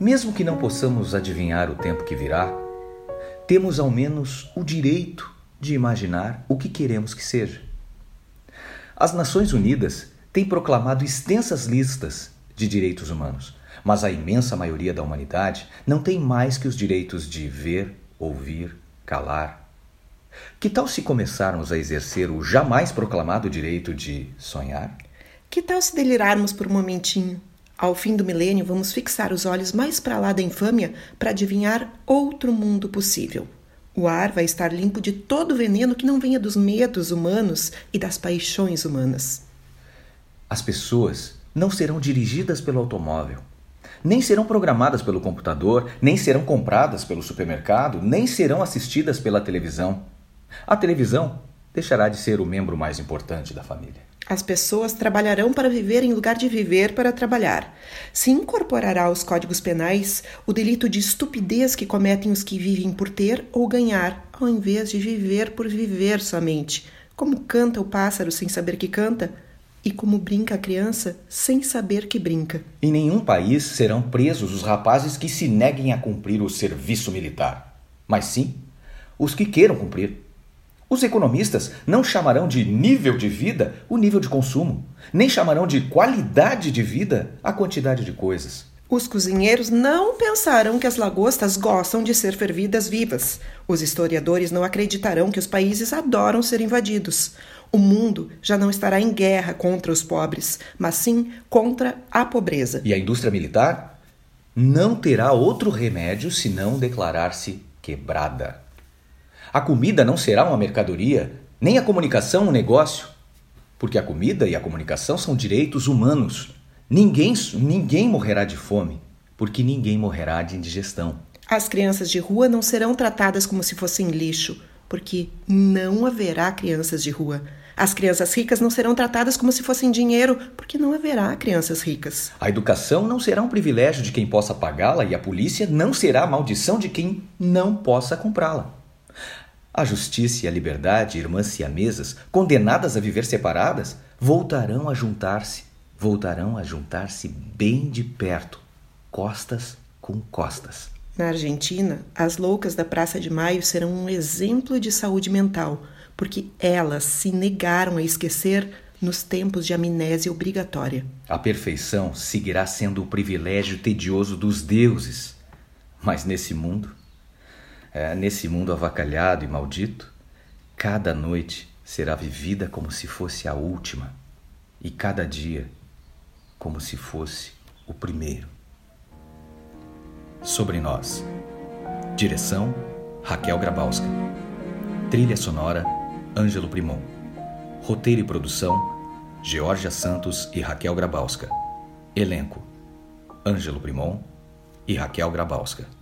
mesmo que não possamos adivinhar o tempo que virá, temos ao menos o direito de imaginar o que queremos que seja. As Nações Unidas têm proclamado extensas listas de direitos humanos, mas a imensa maioria da humanidade não tem mais que os direitos de ver, ouvir, calar. Que tal se começarmos a exercer o jamais proclamado direito de sonhar? Que tal se delirarmos por um momentinho? Ao fim do milênio, vamos fixar os olhos mais para lá da infâmia para adivinhar outro mundo possível. O ar vai estar limpo de todo veneno que não venha dos medos humanos e das paixões humanas. As pessoas não serão dirigidas pelo automóvel, nem serão programadas pelo computador, nem serão compradas pelo supermercado, nem serão assistidas pela televisão. A televisão deixará de ser o membro mais importante da família. As pessoas trabalharão para viver em lugar de viver para trabalhar. Se incorporará aos códigos penais o delito de estupidez que cometem os que vivem por ter ou ganhar, ao invés de viver por viver somente. Como canta o pássaro sem saber que canta, e como brinca a criança sem saber que brinca. Em nenhum país serão presos os rapazes que se neguem a cumprir o serviço militar, mas sim os que queiram cumprir. Os economistas não chamarão de nível de vida o nível de consumo, nem chamarão de qualidade de vida a quantidade de coisas. Os cozinheiros não pensarão que as lagostas gostam de ser fervidas vivas. Os historiadores não acreditarão que os países adoram ser invadidos. O mundo já não estará em guerra contra os pobres, mas sim contra a pobreza. E a indústria militar não terá outro remédio senão declarar-se quebrada. A comida não será uma mercadoria, nem a comunicação um negócio, porque a comida e a comunicação são direitos humanos. Ninguém, ninguém morrerá de fome, porque ninguém morrerá de indigestão. As crianças de rua não serão tratadas como se fossem lixo, porque não haverá crianças de rua. As crianças ricas não serão tratadas como se fossem dinheiro, porque não haverá crianças ricas. A educação não será um privilégio de quem possa pagá-la e a polícia não será a maldição de quem não possa comprá-la. A justiça e a liberdade, irmãs siamesas, condenadas a viver separadas, voltarão a juntar-se, voltarão a juntar-se bem de perto, costas com costas. Na Argentina, as loucas da Praça de Maio serão um exemplo de saúde mental, porque elas se negaram a esquecer nos tempos de amnésia obrigatória. A perfeição seguirá sendo o privilégio tedioso dos deuses, mas nesse mundo é, nesse mundo avacalhado e maldito, cada noite será vivida como se fosse a última e cada dia como se fosse o primeiro. Sobre nós. Direção: Raquel Grabowska. Trilha sonora: Ângelo Primon. Roteiro e produção: Georgia Santos e Raquel Grabowska. Elenco: Ângelo Primon e Raquel Grabowska.